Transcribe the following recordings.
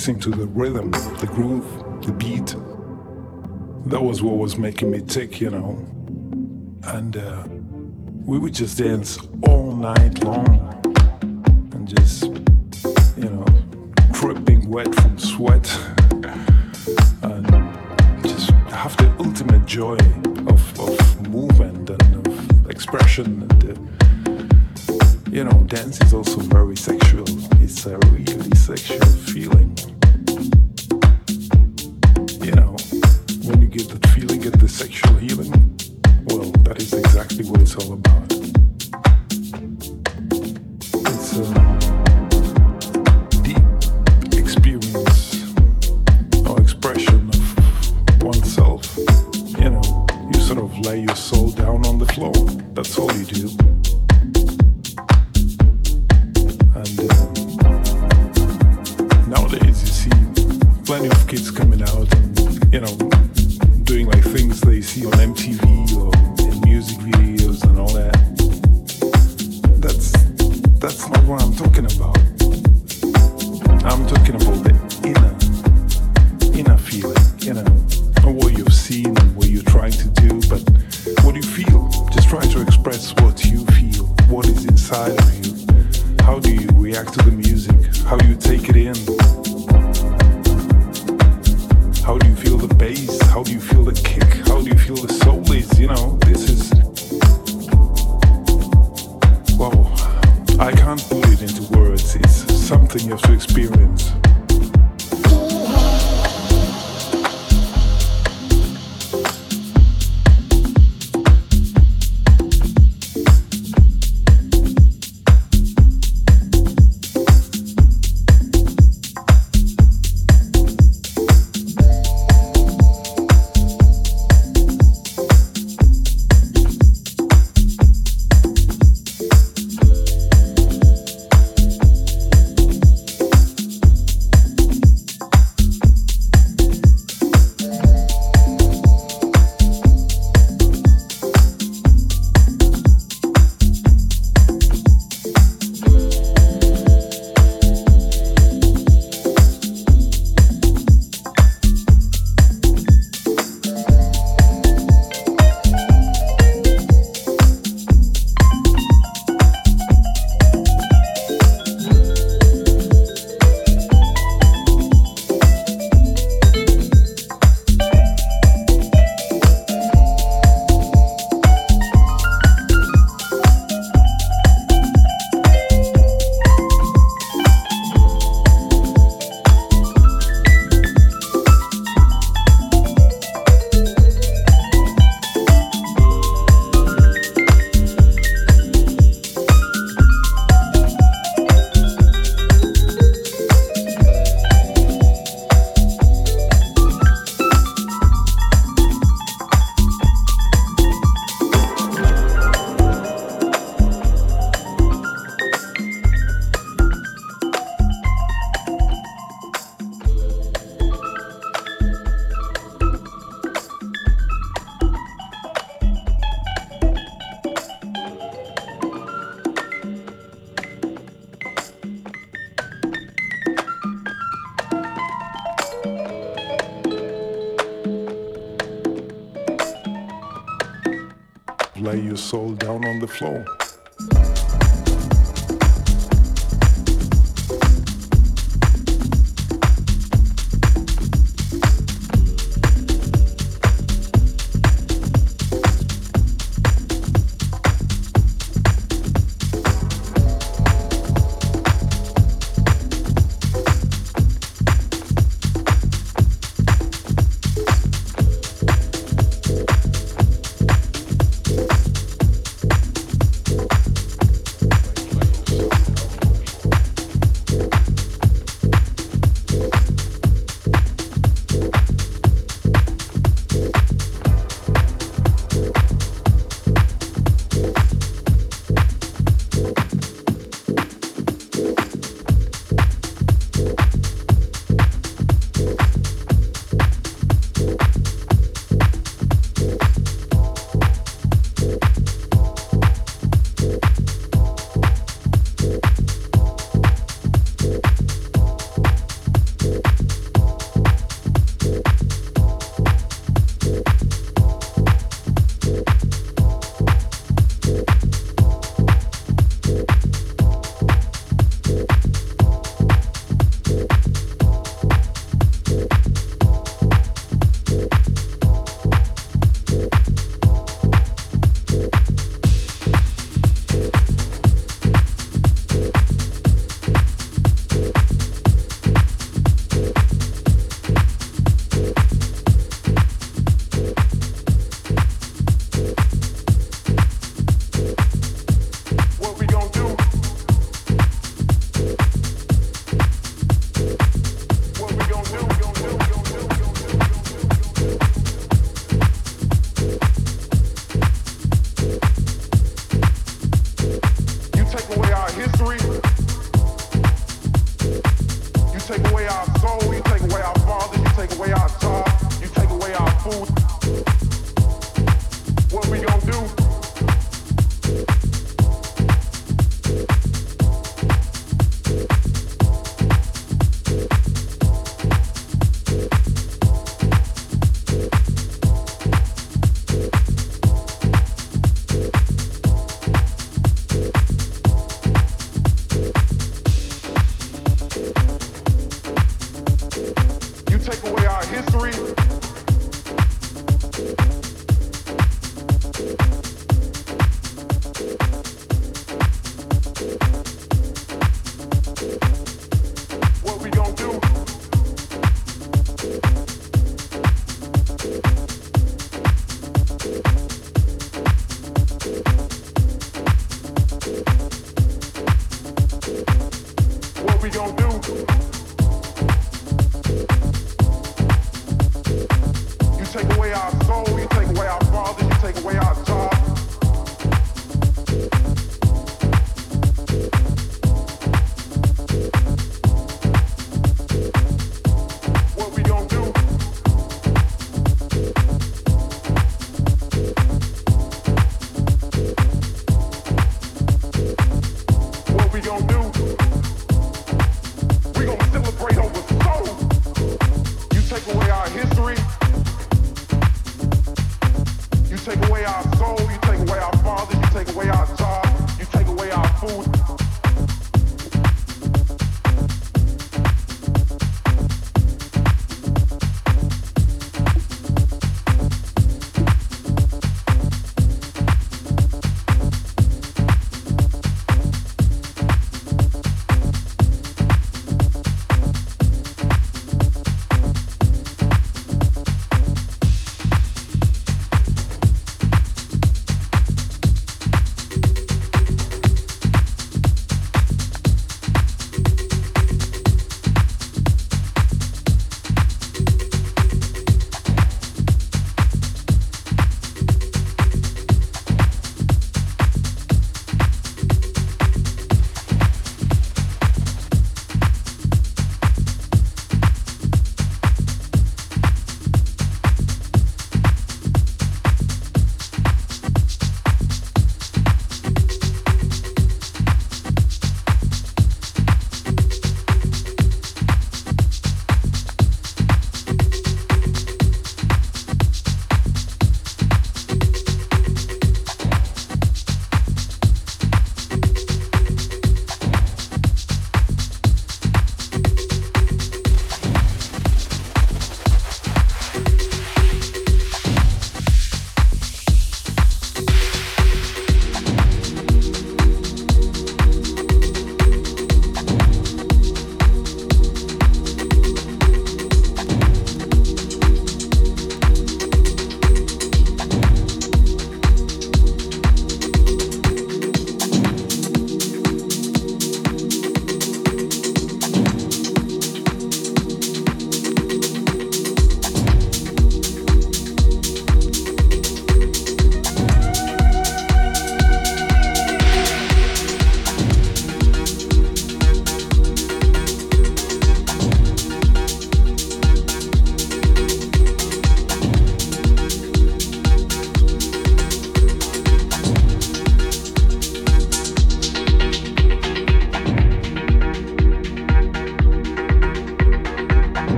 listening to the rhythm, the groove, the beat. That was what was making me tick, you know. And uh, we would just dance all night long.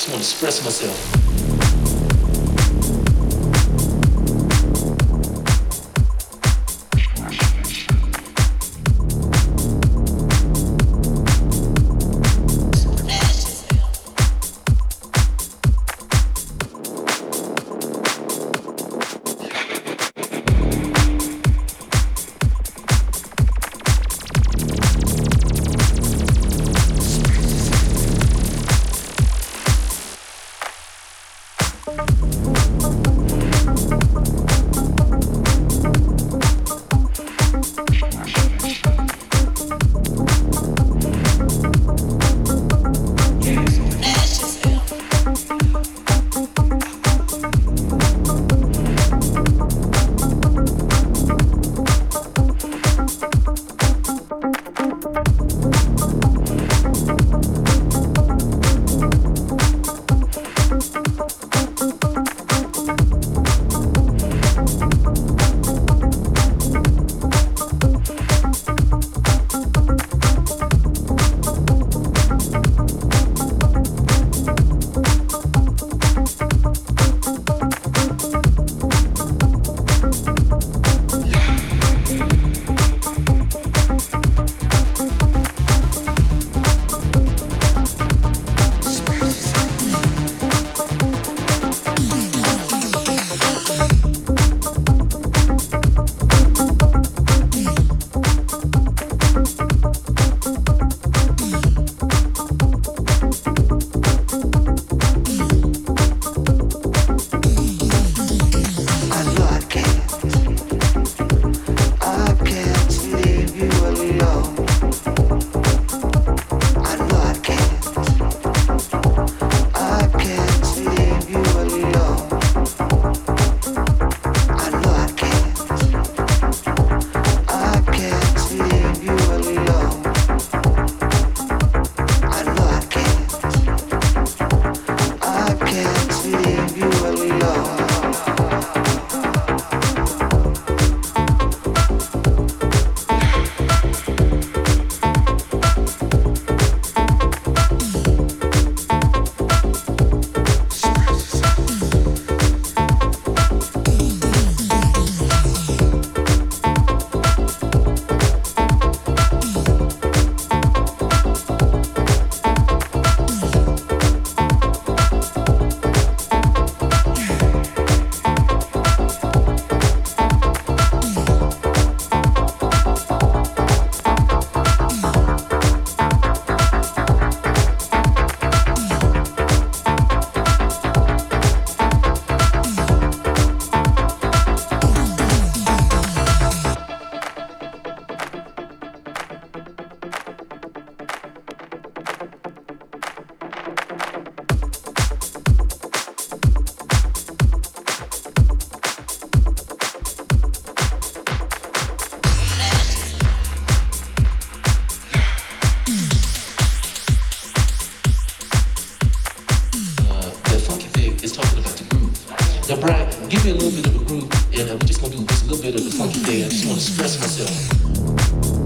just want to express myself. man. We just gonna do just a little bit of the funky thing. I just wanna express myself.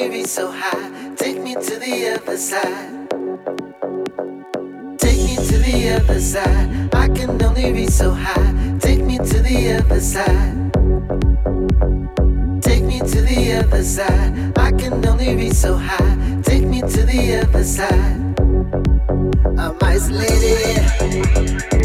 me reach so high. Take me to the other side. Take me to the other side. I can only reach so high. Take me to the other side. Take me to the other side. I can only reach so high. Take me to the other side. I'm isolated.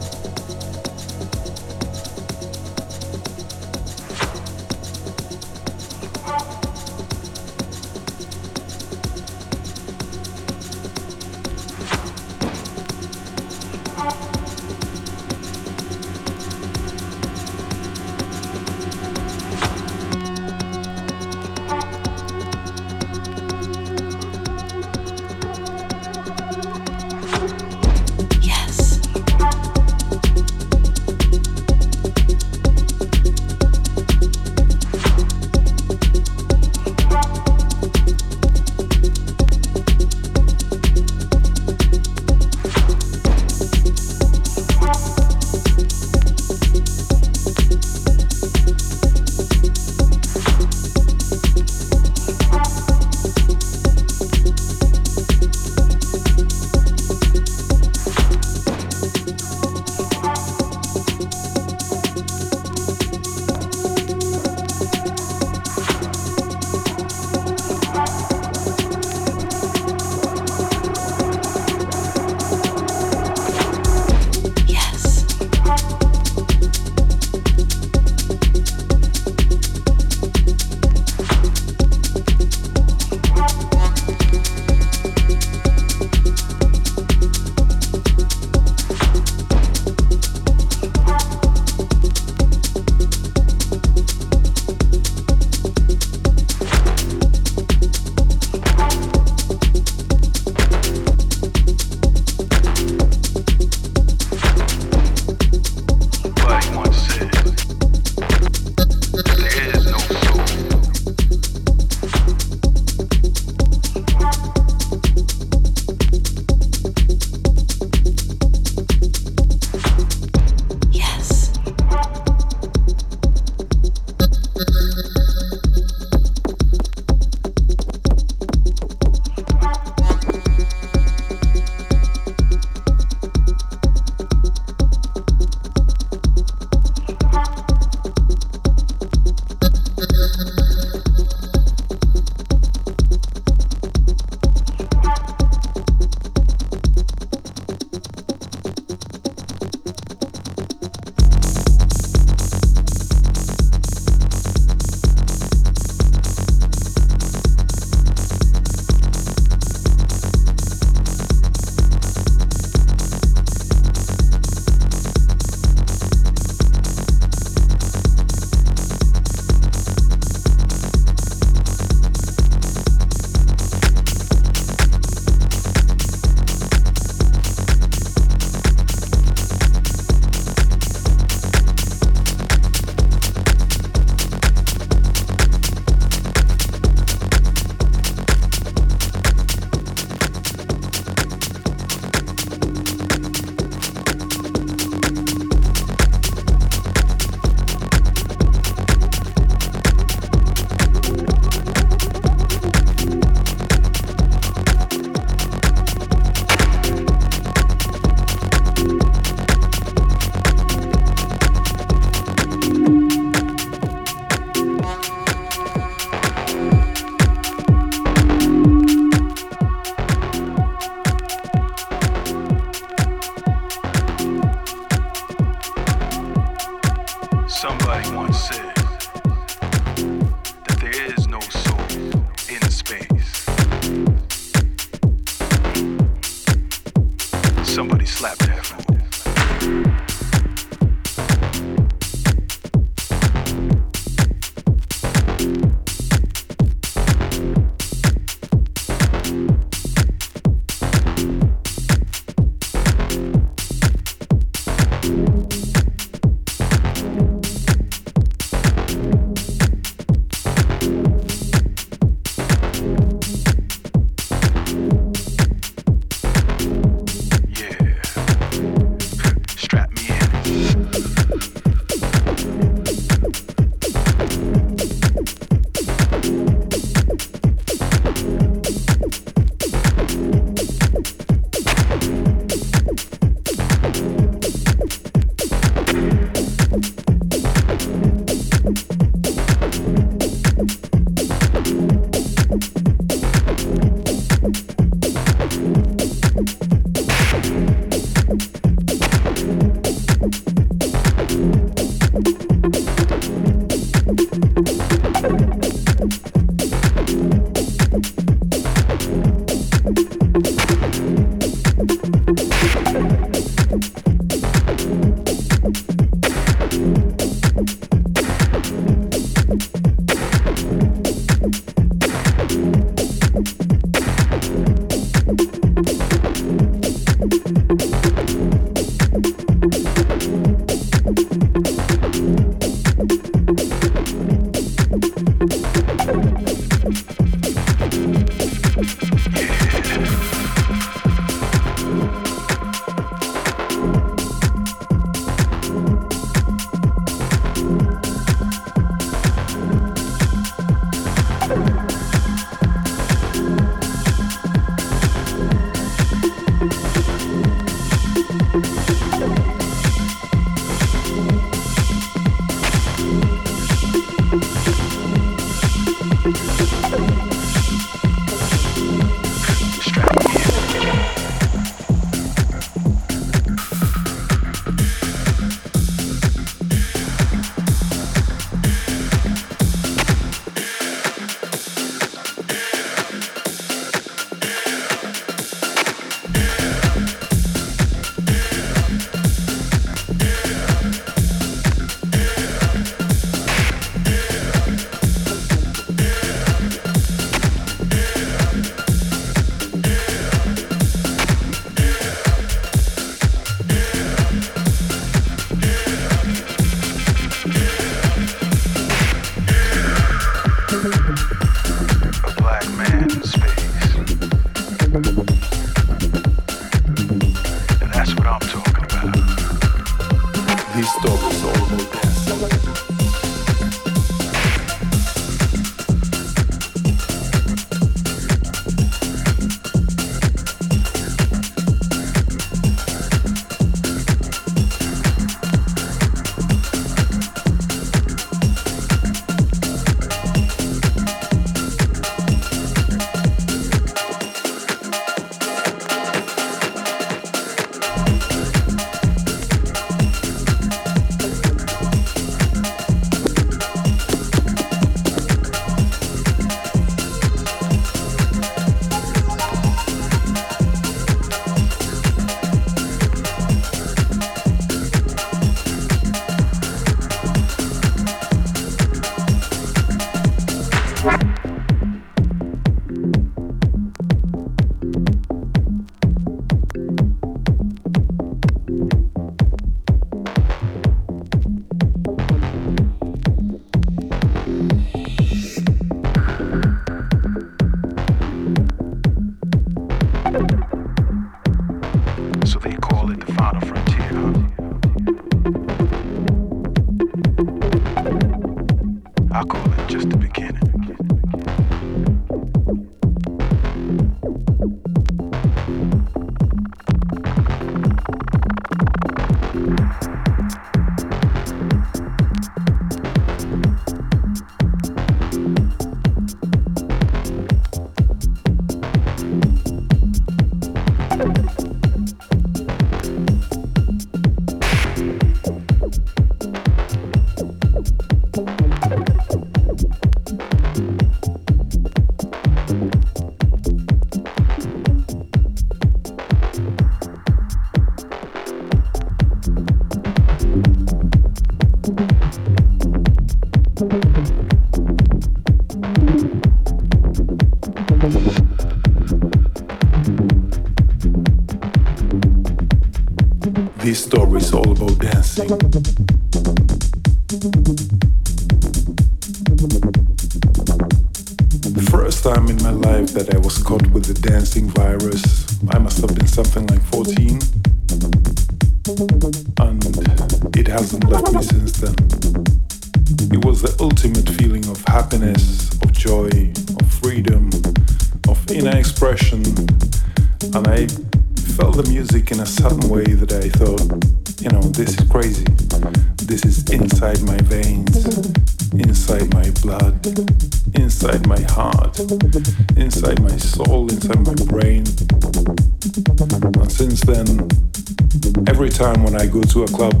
To a club.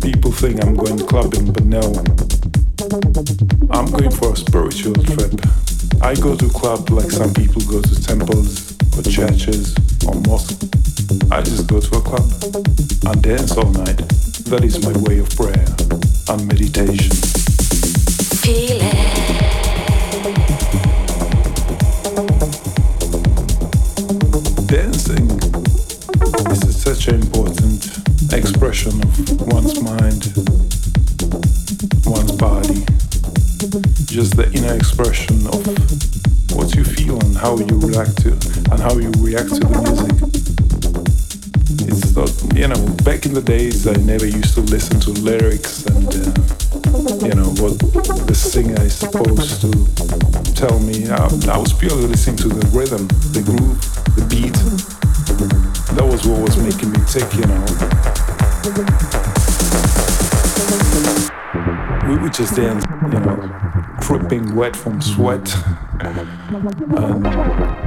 People think I'm going to clubbing, but no. I'm going for a spiritual trip. I go to club like some people go to temples or churches or mosques. I just go to a club and dance all night. That is my way of prayer and meditation. I never used to listen to lyrics and uh, you know what the singer is supposed to tell me. I, I was purely listening to the rhythm, the groove, the beat. That was what was making me tick, you know. We would just dance, you know, dripping wet from sweat and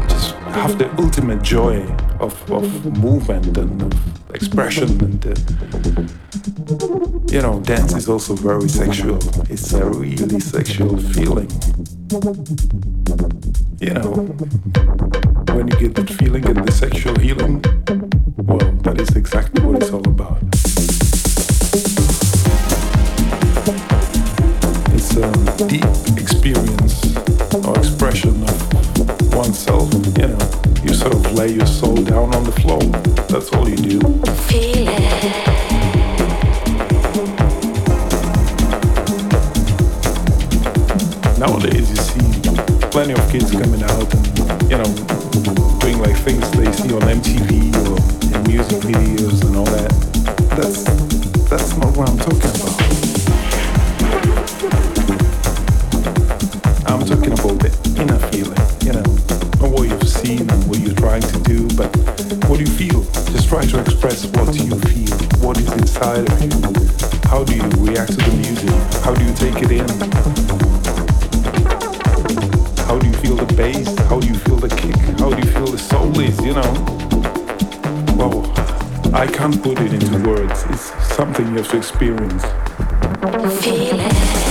just have the ultimate joy of, of movement and of expression and uh, you know dance is also very sexual. It's a really sexual feeling. You know when you get that feeling and the sexual healing well that is exactly what it's all about. It's a deep experience expression of oneself. You know, you sort of lay your soul down on the floor. That's all you do. Feel it. Nowadays, you see plenty of kids coming out and you know doing like things they see on MTV or in music videos and all that. That's that's not what I'm talking about. Try to express what you feel, what is inside of you. How do you react to the music? How do you take it in? How do you feel the bass? How do you feel the kick? How do you feel the soul is, you know? Well, I can't put it into words. It's something you have to experience. Feel it.